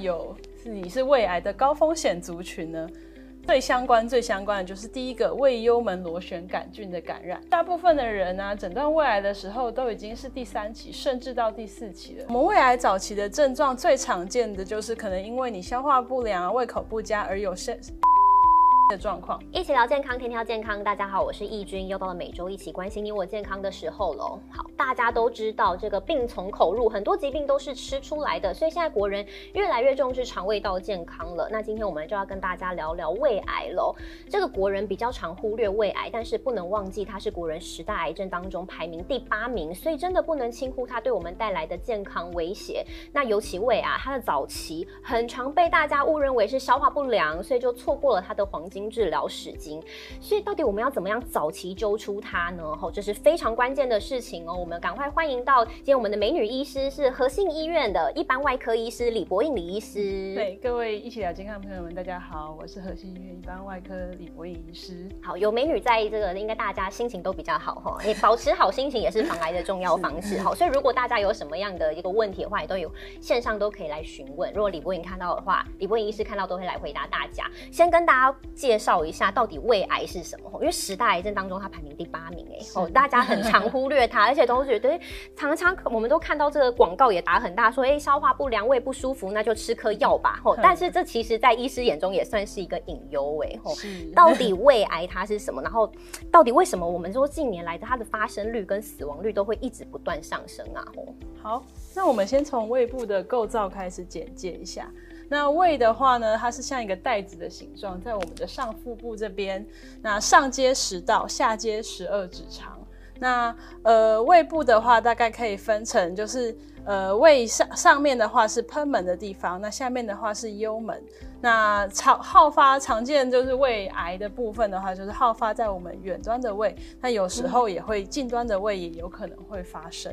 有是你是胃癌的高风险族群呢？最相关、最相关的就是第一个胃幽门螺旋杆菌的感染。大部分的人呢，诊断胃癌的时候都已经是第三期，甚至到第四期了。我们胃癌早期的症状最常见的就是可能因为你消化不良、胃口不佳而有些。的状况，一起聊健康，天天健康。大家好，我是易君，又到了每周一起关心你我健康的时候喽。好，大家都知道这个病从口入，很多疾病都是吃出来的，所以现在国人越来越重视肠胃道健康了。那今天我们就要跟大家聊聊胃癌喽。这个国人比较常忽略胃癌，但是不能忘记它是国人十大癌症当中排名第八名，所以真的不能轻忽它对我们带来的健康威胁。那尤其胃啊，它的早期很常被大家误认为是消化不良，所以就错过了它的黄金。治疗史经，所以到底我们要怎么样早期揪出它呢？吼，这是非常关键的事情哦。我们赶快欢迎到今天我们的美女医师是和信医院的一般外科医师李博颖李医师。对，各位一起聊健康的朋友们，大家好，我是和信医院一般外科李博颖医师。好，有美女在这个，应该大家心情都比较好哈。你保持好心情也是防癌的重要方式。好，所以如果大家有什么样的一个问题的话，也都有线上都可以来询问。如果李博颖看到的话，李博颖医师看到都会来回答大家。先跟大家介绍一下到底胃癌是什么？因为十大癌症当中，它排名第八名，哎，哦，大家很常忽略它，而且都觉得常常我们都看到这个广告也打很大，说哎，消化不良、胃不舒服，那就吃颗药吧。哦，但是这其实在医师眼中也算是一个隐忧，哎，哦，到底胃癌它是什么？然后到底为什么我们说近年来的它的发生率跟死亡率都会一直不断上升啊？哦，好，那我们先从胃部的构造开始简介一下。那胃的话呢，它是像一个袋子的形状，在我们的上腹部这边，那上接食道，下接十二指肠。那呃，胃部的话，大概可以分成，就是呃，胃上上面的话是喷门的地方，那下面的话是幽门。那常好发常见就是胃癌的部分的话，就是好发在我们远端的胃，那有时候也会近端的胃也有可能会发生。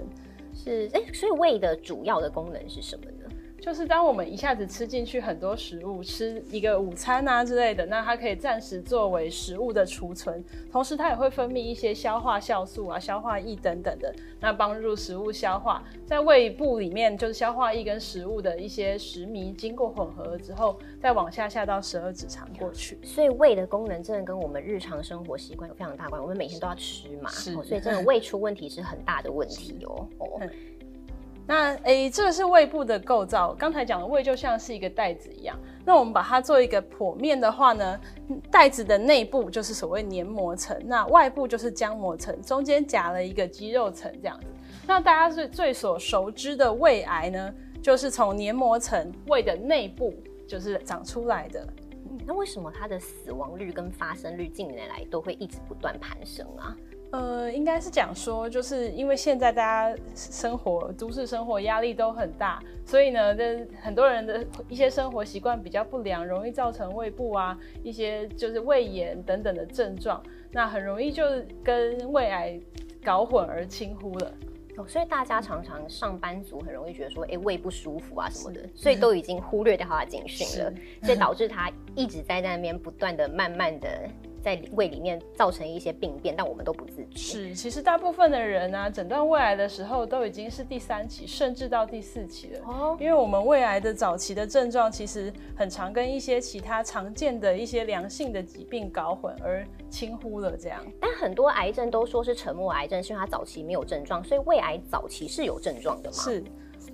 是，哎，所以胃的主要的功能是什么呢？就是当我们一下子吃进去很多食物，吃一个午餐啊之类的，那它可以暂时作为食物的储存，同时它也会分泌一些消化酵素啊、消化液等等的，那帮助食物消化。在胃部里面，就是消化液跟食物的一些食糜经过混合之后，再往下下到十二指肠过去。所以胃的功能真的跟我们日常生活习惯有非常大关，我们每天都要吃嘛，是，所以真的胃出问题是很大的问题哦。那诶，这个是胃部的构造。刚才讲的胃就像是一个袋子一样。那我们把它做一个剖面的话呢，袋子的内部就是所谓黏膜层，那外部就是浆膜层，中间夹了一个肌肉层这样子。那大家最最所熟知的胃癌呢，就是从黏膜层胃的内部就是长出来的。那为什么它的死亡率跟发生率近年来都会一直不断攀升啊？呃，应该是讲说，就是因为现在大家生活都市生活压力都很大，所以呢，这很多人的一些生活习惯比较不良，容易造成胃部啊一些就是胃炎等等的症状，那很容易就跟胃癌搞混而轻忽了。哦，所以大家常常上班族很容易觉得说，哎，胃不舒服啊什么的，所以都已经忽略掉他的警讯了，所以导致他一直在那边不断的、慢慢的。在胃里面造成一些病变，但我们都不自知。是，其实大部分的人呢，诊断胃癌的时候都已经是第三期，甚至到第四期了。哦，因为我们胃癌的早期的症状其实很常跟一些其他常见的一些良性的疾病搞混而轻忽了这样。但很多癌症都说是沉默癌症，是因为它早期没有症状，所以胃癌早期是有症状的嘛？是。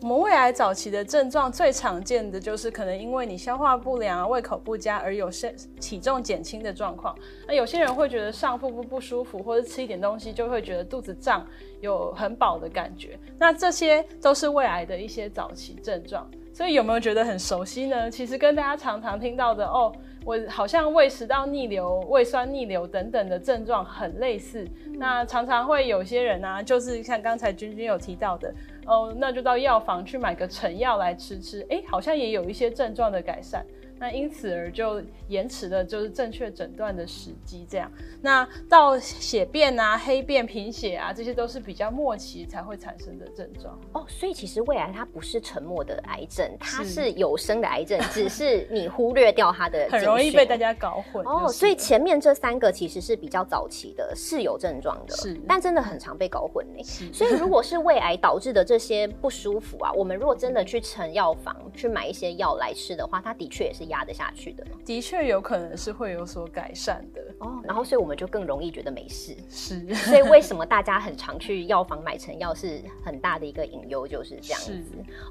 我们胃癌早期的症状最常见的就是可能因为你消化不良、胃口不佳而有些体重减轻的状况。那有些人会觉得上腹部不舒服，或者吃一点东西就会觉得肚子胀，有很饱的感觉。那这些都是胃癌的一些早期症状。所以有没有觉得很熟悉呢？其实跟大家常常听到的哦，我好像胃食道逆流、胃酸逆流等等的症状很类似。那常常会有些人啊，就是像刚才君君有提到的。哦，那就到药房去买个成药来吃吃，哎，好像也有一些症状的改善。那因此而就延迟的就是正确诊断的时机。这样，那到血便啊、黑便、贫血啊，这些都是比较末期才会产生的症状。哦，所以其实胃癌它不是沉默的癌症，它是有生的癌症，只是你忽略掉它的，很容易被大家搞混。哦，所以前面这三个其实是比较早期的，是有症状的，是，但真的很常被搞混呢。所以如果是胃癌导致的这些不舒服啊，我们如果真的去成药房去买一些药来吃的话，它的确也是压得下去的。的确有可能是会有所改善的哦。然后所以我们就更容易觉得没事。是。所以为什么大家很常去药房买成药是很大的一个隐忧，就是这样子。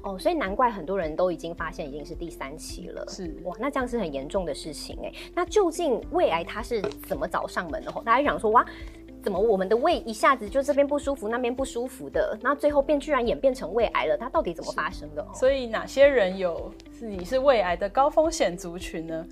哦，所以难怪很多人都已经发现已经是第三期了。是。哇，那这样是很严重的事情哎。那究竟胃癌它是怎么找上门的？大家想说哇。怎么我们的胃一下子就这边不舒服，那边不舒服的，那最后变居然演变成胃癌了？它到底怎么发生的？所以哪些人有是你是胃癌的高风险族群呢？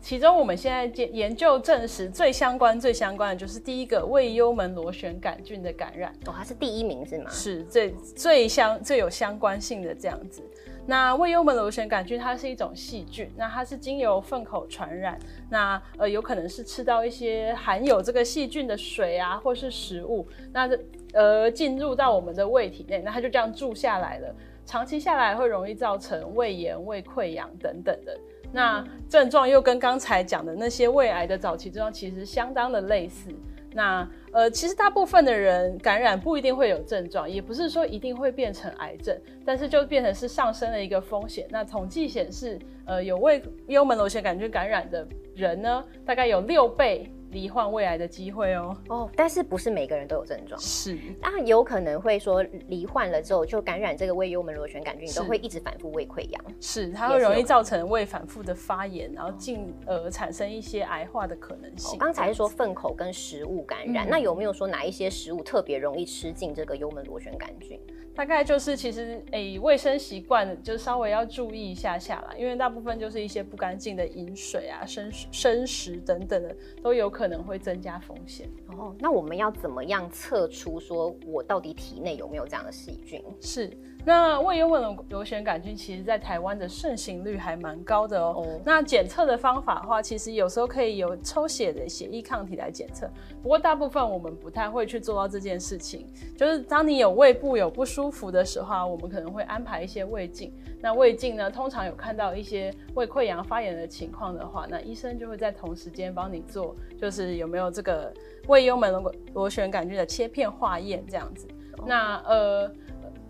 其中我们现在研研究证实最相关、最相关的就是第一个胃幽门螺旋杆菌的感染哦，它是第一名是吗？是最最相最有相关性的这样子。那胃幽门螺旋杆菌它是一种细菌，那它是经由粪口传染，那呃有可能是吃到一些含有这个细菌的水啊，或是食物，那呃进入到我们的胃体内，那它就这样住下来了，长期下来会容易造成胃炎、胃溃疡等等的，那症状又跟刚才讲的那些胃癌的早期症状其实相当的类似。那呃，其实大部分的人感染不一定会有症状，也不是说一定会变成癌症，但是就变成是上升的一个风险。那统计显示，呃，有胃幽门螺旋杆菌感染的人呢，大概有六倍。罹患胃癌的机会哦哦，但是不是每个人都有症状？是，那有可能会说罹患了之后就感染这个胃幽门螺旋杆菌，都会一直反复胃溃疡。是，它会容易造成胃反复的发炎，然后进而产生一些癌化的可能性。刚才是说粪口跟食物感染，那有没有说哪一些食物特别容易吃进这个幽门螺旋杆菌？大概就是其实诶，卫生习惯就稍微要注意一下下啦，因为大部分就是一些不干净的饮水啊、生生食等等的，都有可能会增加风险。哦，那我们要怎么样测出说我到底体内有没有这样的细菌？是。那胃幽门螺旋杆菌其实，在台湾的盛行率还蛮高的哦。那检测的方法的话，其实有时候可以有抽血的血液抗体来检测，不过大部分我们不太会去做到这件事情。就是当你有胃部有不舒服的时候，我们可能会安排一些胃镜。那胃镜呢，通常有看到一些胃溃疡发炎的情况的话，那医生就会在同时间帮你做，就是有没有这个胃幽门螺旋杆菌的切片化验这样子。那呃。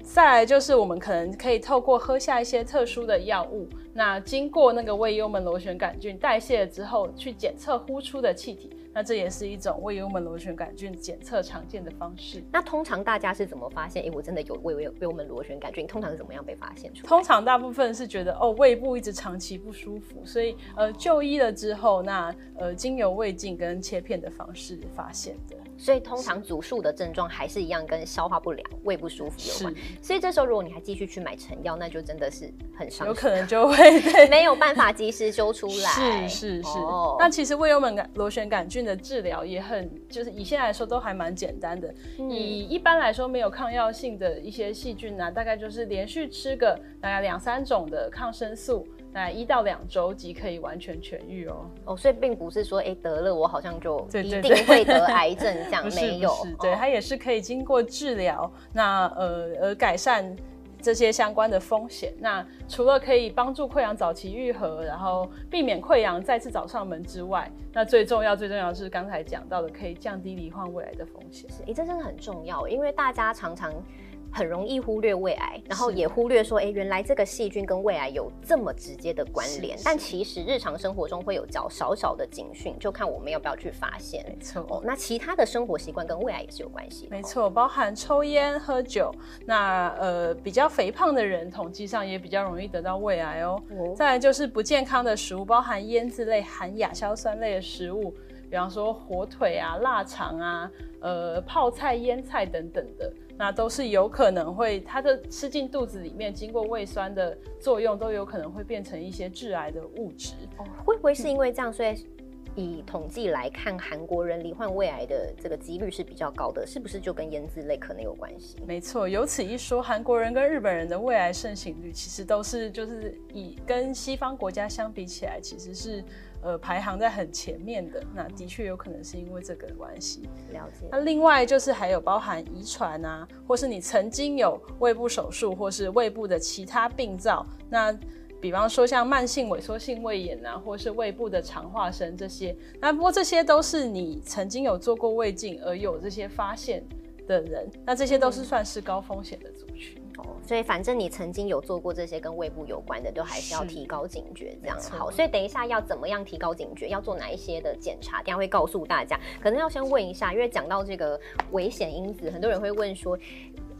再来就是我们可能可以透过喝下一些特殊的药物，那经过那个胃幽门螺旋杆菌代谢了之后，去检测呼出的气体。那这也是一种胃幽门螺旋杆菌检测常见的方式。那通常大家是怎么发现？哎，我真的有胃胃幽门螺旋杆菌，通常是怎么样被发现出？通常大部分是觉得哦，胃部一直长期不舒服，所以呃就医了之后，那呃经由胃镜跟切片的方式发现的。所以通常主诉的症状还是一样，跟消化不良、胃不舒服有关。所以这时候如果你还继续去买成药，那就真的是很伤，有可能就会对没有办法及时修出来。是是是。那其实胃幽门螺旋杆菌的治疗也很，就是以现在来说都还蛮简单的。以一般来说没有抗药性的一些细菌呢，大概就是连续吃个大概两三种的抗生素，大概一到两周即可以完全痊愈哦。哦，所以并不是说哎得了我好像就一定会得癌症这样，没有。对，它也是可以经过治疗，那呃而改善。这些相关的风险，那除了可以帮助溃疡早期愈合，然后避免溃疡再次找上门之外，那最重要、最重要是刚才讲到的，可以降低罹患胃癌的风险。是，哎，这真的很重要，因为大家常常。很容易忽略胃癌，然后也忽略说，哎，原来这个细菌跟胃癌有这么直接的关联。但其实日常生活中会有较少少的警讯，就看我们要不要去发现。没错，那其他的生活习惯跟胃癌也是有关系。没错，包含抽烟、喝酒。那呃，比较肥胖的人，统计上也比较容易得到胃癌哦。再来就是不健康的食物，包含腌制类、含亚硝酸类的食物，比方说火腿啊、腊肠啊、呃泡菜、腌菜等等的。那都是有可能会，它的吃进肚子里面，经过胃酸的作用，都有可能会变成一些致癌的物质。哦，会不会是因为这样，所以以统计来看，韩国人罹患胃癌的这个几率是比较高的，是不是就跟腌制类可能有关系？没错，有此一说，韩国人跟日本人的胃癌盛行率其实都是就是以跟西方国家相比起来，其实是。呃，排行在很前面的，那的确有可能是因为这个关系。了解。那另外就是还有包含遗传啊，或是你曾经有胃部手术，或是胃部的其他病灶。那比方说像慢性萎缩性胃炎啊，或是胃部的肠化生这些。那不过这些都是你曾经有做过胃镜而有这些发现的人，那这些都是算是高风险的族群。所以反正你曾经有做过这些跟胃部有关的，都还是要提高警觉，这样好。所以等一下要怎么样提高警觉，要做哪一些的检查，等下会告诉大家。可能要先问一下，因为讲到这个危险因子，很多人会问说。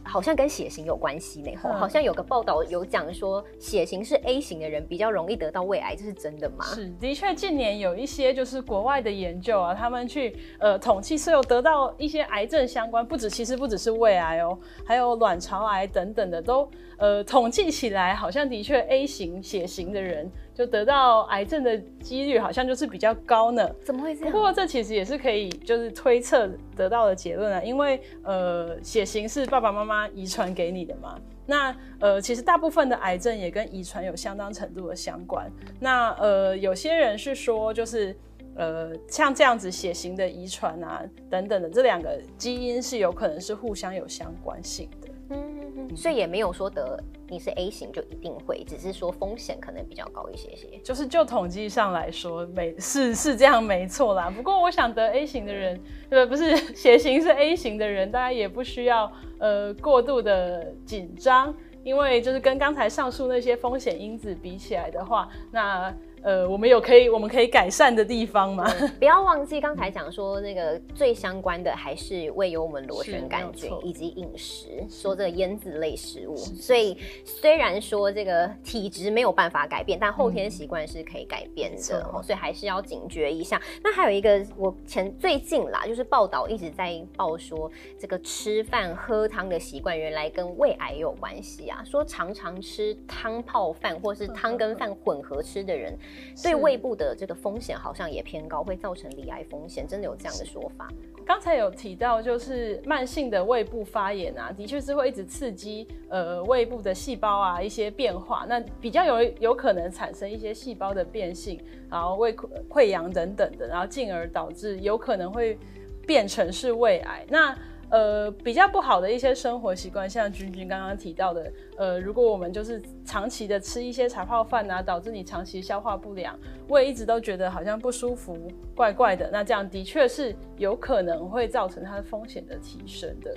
好像跟血型有关系呢，好像有个报道有讲说，血型是 A 型的人比较容易得到胃癌，这是真的吗？是，的确，近年有一些就是国外的研究啊，他们去呃统计是有得到一些癌症相关，不止其实不只是胃癌哦，还有卵巢癌等等的，都呃统计起来，好像的确 A 型血型的人。就得到癌症的几率好像就是比较高呢？怎么会这样？不过这其实也是可以就是推测得到的结论啊，因为呃血型是爸爸妈妈遗传给你的嘛。那呃其实大部分的癌症也跟遗传有相当程度的相关。那呃有些人是说就是呃像这样子血型的遗传啊等等的这两个基因是有可能是互相有相关性的。嗯，所以也没有说得你是 A 型就一定会，只是说风险可能比较高一些些。就是就统计上来说，没是是这样没错啦。不过我想得 A 型的人，对不是血型是 A 型的人，大家也不需要呃过度的紧张，因为就是跟刚才上述那些风险因子比起来的话，那。呃，我们有可以我们可以改善的地方吗？不要忘记刚才讲说那个最相关的还是胃幽门螺旋杆菌以及饮食，说这个腌制类食物。所以虽然说这个体质没有办法改变，但后天习惯是可以改变的，所以还是要警觉一下。那还有一个，我前最近啦，就是报道一直在报说这个吃饭喝汤的习惯原来跟胃癌有关系啊，说常常吃汤泡饭或是汤跟饭混合吃的人。对胃部的这个风险好像也偏高，会造成罹癌风险，真的有这样的说法？刚才有提到，就是慢性的胃部发炎啊，的确是会一直刺激呃胃部的细胞啊一些变化，那比较有有可能产生一些细胞的变性，然后胃溃疡等等的，然后进而导致有可能会变成是胃癌。那呃，比较不好的一些生活习惯，像君君刚刚提到的，呃，如果我们就是长期的吃一些茶泡饭啊，导致你长期消化不良，胃一直都觉得好像不舒服、怪怪的，那这样的确是有可能会造成它的风险的提升的。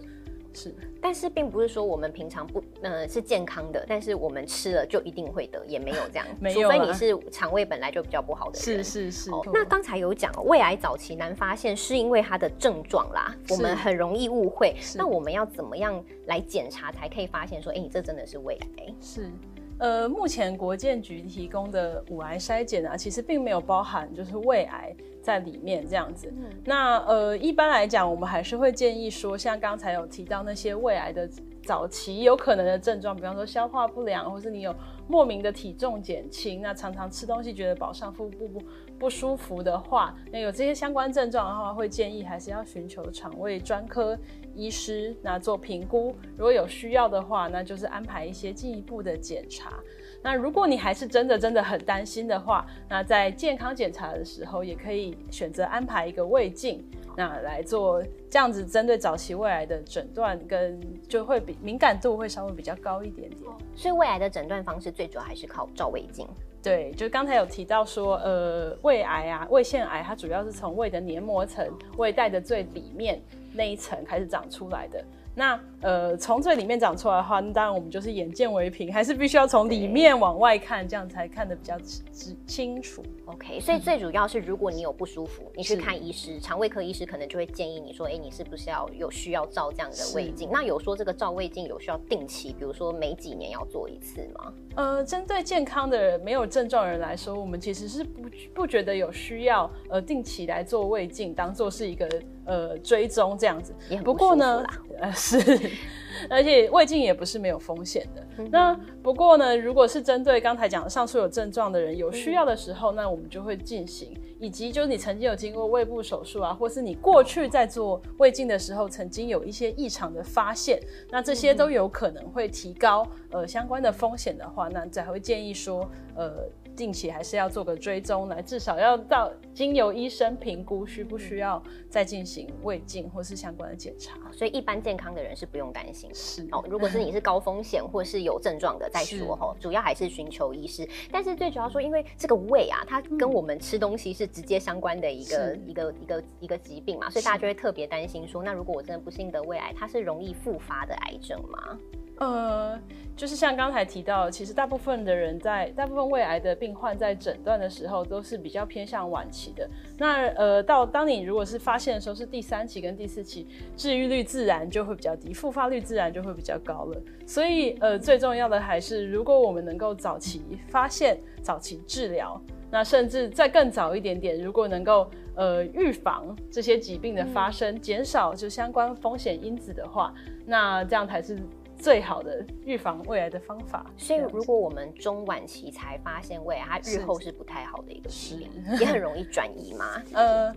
是，但是并不是说我们平常不，呃，是健康的，但是我们吃了就一定会得，也没有这样，除非你是肠胃本来就比较不好的人。是是是。那刚才有讲，胃癌早期难发现是因为它的症状啦，我们很容易误会。那我们要怎么样来检查才可以发现说，哎，你这真的是胃癌？是。呃，目前国健局提供的五癌筛检啊，其实并没有包含就是胃癌在里面这样子。那呃，一般来讲，我们还是会建议说，像刚才有提到那些胃癌的早期有可能的症状，比方说消化不良，或是你有莫名的体重减轻，那常常吃东西觉得饱上腹部不不舒服的话，那有这些相关症状的话，会建议还是要寻求肠胃专科。医师那做评估，如果有需要的话，那就是安排一些进一步的检查。那如果你还是真的真的很担心的话，那在健康检查的时候，也可以选择安排一个胃镜，那来做这样子针对早期胃癌的诊断，跟就会比敏感度会稍微比较高一点点。所以胃癌的诊断方式最主要还是靠照胃镜。对，就刚才有提到说，呃，胃癌啊，胃腺癌，它主要是从胃的黏膜层、胃袋的最里面。那一层开始长出来的。那呃，从最里面长出来的话，那当然我们就是眼见为凭，还是必须要从里面往外看，这样才看得比较清清楚。OK，所以最主要是，如果你有不舒服，你去看医师，肠胃科医师可能就会建议你说，哎，你是不是要有需要照这样的胃镜？那有说这个照胃镜有需要定期，比如说每几年要做一次吗？呃，针对健康的人、没有症状人来说，我们其实是不不觉得有需要呃定期来做胃镜，当做是一个呃追踪这样子。不过呢，呃是，而且胃镜也不是没有风险的。那不过呢，如果是针对刚才讲的上述有症状的人有需要的时候，那我们就会进行。以及就是你曾经有经过胃部手术啊，或是你过去在做胃镜的时候曾经有一些异常的发现，那这些都有可能会提高呃相关的风险的话，那才会建议说呃。定期还是要做个追踪，来至少要到经由医生评估，需不需要再进行胃镜或是相关的检查。所以一般健康的人是不用担心。是哦，如果是你是高风险或是有症状的再说哈，主要还是寻求医师。但是最主要说，因为这个胃啊，它跟我们吃东西是直接相关的一个一个一个一个疾病嘛，所以大家就会特别担心说，那如果我真的不幸得胃癌，它是容易复发的癌症吗？呃，就是像刚才提到，其实大部分的人在大部分胃癌的病患在诊断的时候都是比较偏向晚期的。那呃，到当你如果是发现的时候是第三期跟第四期，治愈率自然就会比较低，复发率自然就会比较高了。所以呃，最重要的还是如果我们能够早期发现、早期治疗，那甚至再更早一点点，如果能够呃预防这些疾病的发生，减少就相关风险因子的话，那这样才是。最好的预防胃癌的方法，所以如果我们中晚期才发现胃癌，它日后是不太好的一个疾病，也很容易转移嘛。呃，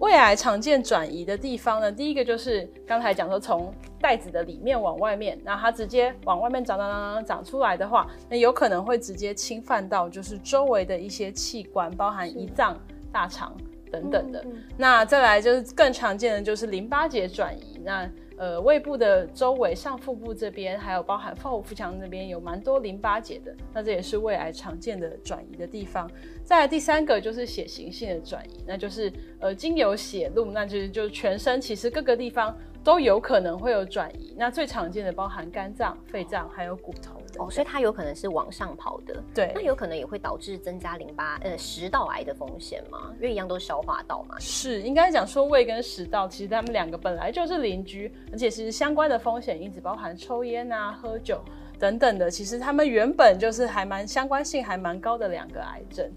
胃癌常见转移的地方呢，第一个就是刚才讲说从袋子的里面往外面，那它直接往外面长长长长长出来的话，那有可能会直接侵犯到就是周围的一些器官，包含胰脏、大肠等等的。那再来就是更常见的就是淋巴结转移，那。呃，胃部的周围、上腹部这边，还有包含腹腹腔那边，有蛮多淋巴结的。那这也是胃癌常见的转移的地方。再来第三个就是血型性的转移，那就是呃经由血路，那就是就全身其实各个地方。都有可能会有转移，那最常见的包含肝脏、肺脏还有骨头哦，所以它有可能是往上跑的。对，那有可能也会导致增加淋巴呃食道癌的风险吗？因为一样都是消化道嘛。是，应该讲说胃跟食道其实他们两个本来就是邻居，而且是相关的风险因子，包含抽烟啊、喝酒等等的，其实他们原本就是还蛮相关性还蛮高的两个癌症。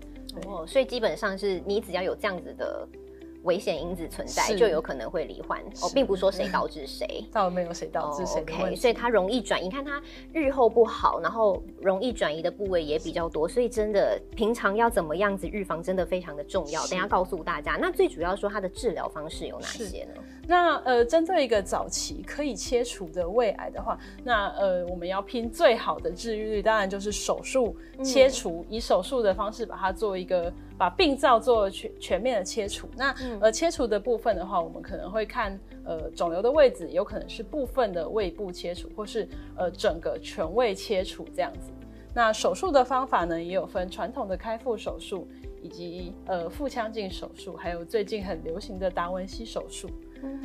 哦，所以基本上是你只要有这样子的。危险因子存在，就有可能会罹患哦，并不是说谁导致谁，倒没有谁导致谁。OK，所以它容易转移，看它日后不好，然后容易转移的部位也比较多，所以真的平常要怎么样子预防，真的非常的重要。等下告诉大家，那最主要说它的治疗方式有哪些呢？那呃，针对一个早期可以切除的胃癌的话，那呃，我们要拼最好的治愈率，当然就是手术切除，以手术的方式把它做一个。把病灶做全全面的切除，那呃切除的部分的话，我们可能会看呃肿瘤的位置，有可能是部分的胃部切除，或是呃整个全胃切除这样子。那手术的方法呢，也有分传统的开腹手术，以及呃腹腔镜手术，还有最近很流行的达文西手术。嗯，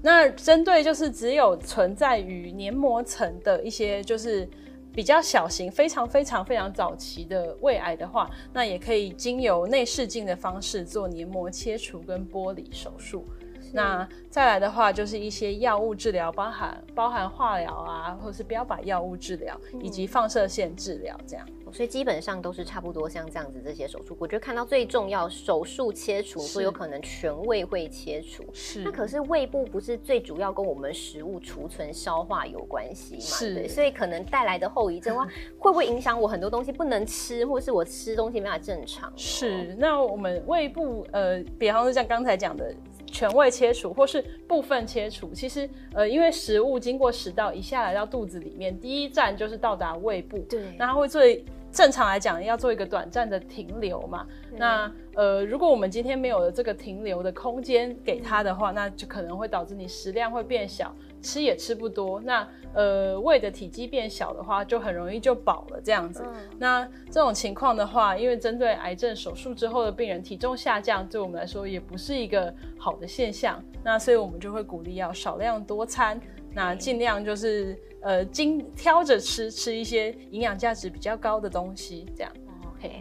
那针对就是只有存在于黏膜层的一些就是。比较小型、非常非常非常早期的胃癌的话，那也可以经由内视镜的方式做黏膜切除跟剥离手术。那再来的话，就是一些药物治疗，包含包含化疗啊，或者是标靶药物治疗，以及放射线治疗这样。所以基本上都是差不多像这样子这些手术。我觉得看到最重要，手术切除，说有可能全胃会切除。是。那可是胃部不是最主要跟我们食物储存消化有关系嘛？是。所以可能带来的后遗症话，会不会影响我很多东西不能吃，或是我吃东西没法正常？是。那我们胃部呃，比方说像刚才讲的。全胃切除或是部分切除，其实呃，因为食物经过食道一下来到肚子里面，第一站就是到达胃部，对，那它会最正常来讲要做一个短暂的停留嘛。那呃，如果我们今天没有了这个停留的空间给它的话，那就可能会导致你食量会变小。吃也吃不多，那呃胃的体积变小的话，就很容易就饱了这样子。那这种情况的话，因为针对癌症手术之后的病人体重下降，对我们来说也不是一个好的现象。那所以我们就会鼓励要少量多餐，那尽量就是呃精挑着吃，吃一些营养价值比较高的东西，这样。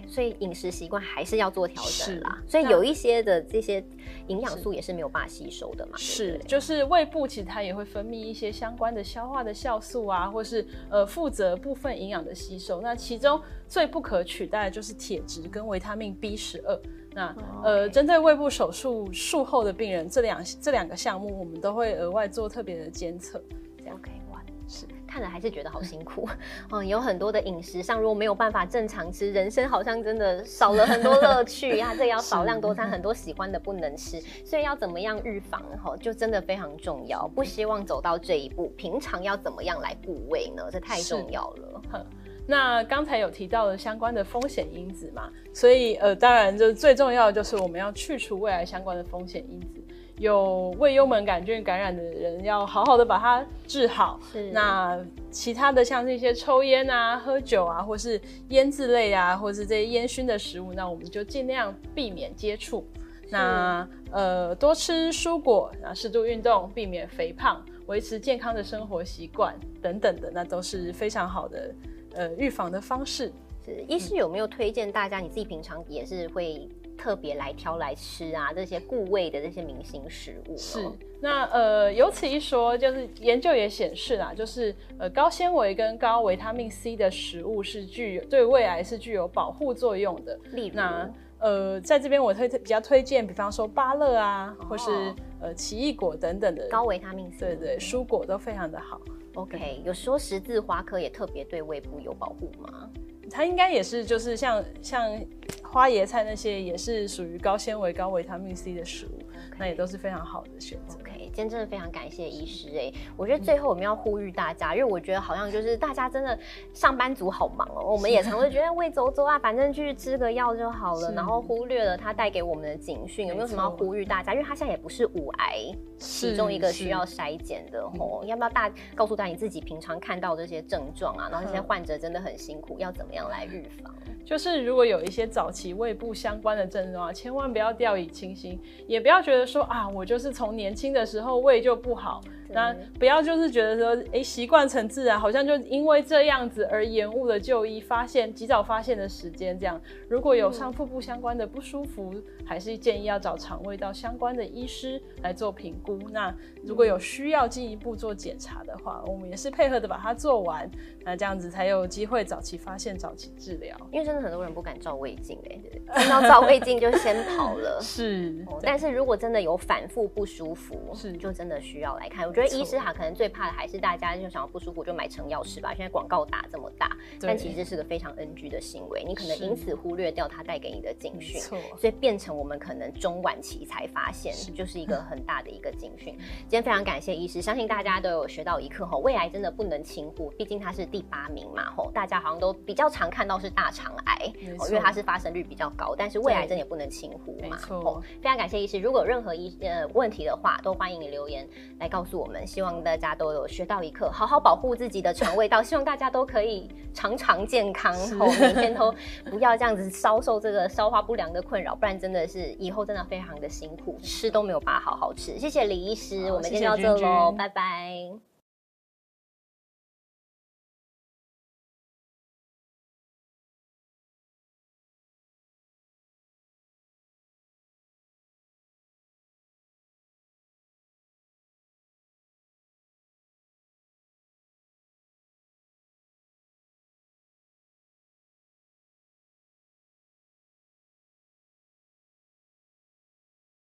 所以饮食习惯还是要做调整啦。所以有一些的这些营养素也是没有办法吸收的嘛。是，就是胃部其实它也会分泌一些相关的消化的酵素啊，或是呃负责部分营养的吸收。那其中最不可取代的就是铁质跟维他命 B 十二。那呃，针对胃部手术术后的病人，这两这两个项目我们都会额外做特别的监测。OK，哇，是看了还是觉得好辛苦。嗯，有很多的饮食上如果没有办法正常吃，人生好像真的少了很多乐趣呀。这要少量多餐，很多喜欢的不能吃，所以要怎么样预防？哈，就真的非常重要。不希望走到这一步，平常要怎么样来补胃呢？这太重要了。那刚才有提到的相关的风险因子嘛，所以呃，当然就是最重要的就是我们要去除未来相关的风险因子。有胃幽门杆菌感染的人，要好好的把它治好。那其他的像这些抽烟啊、喝酒啊，或是腌制类啊，或是这些烟熏的食物，那我们就尽量避免接触。那呃，多吃蔬果，啊，适度运动，避免肥胖，维持健康的生活习惯等等的，那都是非常好的。呃，预防的方式是，医师有没有推荐大家？你自己平常也是会特别来挑来吃啊，这些固胃的这些明星食物。是，那呃，有此一说，就是研究也显示啦，就是呃，高纤维跟高维他命 C 的食物是具有对胃癌是具有保护作用的。例如，那呃，在这边我推比较推荐，比方说芭乐啊，或是呃奇异果等等的高维他命 C，对对，蔬果都非常的好。OK，有说十字花科也特别对胃部有保护吗？它应该也是，就是像像花椰菜那些，也是属于高纤维、高维他命 C 的食物，那也都是非常好的选择。今天真的非常感谢医师哎，我觉得最后我们要呼吁大家，因为我觉得好像就是大家真的上班族好忙哦，我们也常会觉得胃走走啊，反正去吃个药就好了，然后忽略了它带给我们的警讯。有没有什么要呼吁大家？因为它现在也不是五癌其中一个需要筛检的哦，要不要大告诉大家你自己平常看到这些症状啊？然后这些患者真的很辛苦，要怎么样？来预防，就是如果有一些早期胃部相关的症状啊，千万不要掉以轻心，也不要觉得说啊，我就是从年轻的时候胃就不好。那不要就是觉得说，哎，习惯成自然，好像就因为这样子而延误了就医发现、及早发现的时间。这样，如果有上腹部相关的不舒服，还是建议要找肠胃道相关的医师来做评估。那如果有需要进一步做检查的话，我们也是配合的把它做完。那这样子才有机会早期发现、早期治疗。因为真的很多人不敢照胃镜，哎，听到照胃镜就先跑了。是，但是如果真的有反复不舒服，是，就真的需要来看。我觉得。医师哈可能最怕的还是大家就想要不舒服就买成药吃吧。现在广告打这么大，但其实这是个非常 NG 的行为，你可能因此忽略掉它带给你的警讯，所以变成我们可能中晚期才发现，就是一个很大的一个警讯。今天非常感谢医师，相信大家都有学到一课吼，胃癌真的不能轻忽，毕竟它是第八名嘛吼，大家好像都比较常看到是大肠癌，因为它是发生率比较高，但是胃癌真的也不能轻忽嘛吼。非常感谢医师，如果有任何医呃问题的话，都欢迎你留言来告诉我们。希望大家都有学到一课，好好保护自己的肠胃道。希望大家都可以常常健康，吼每天都不要这样子 遭受这个消化不良的困扰，不然真的是以后真的非常的辛苦，吃都没有办法好好吃。谢谢李医师，我们今天到这喽，拜拜。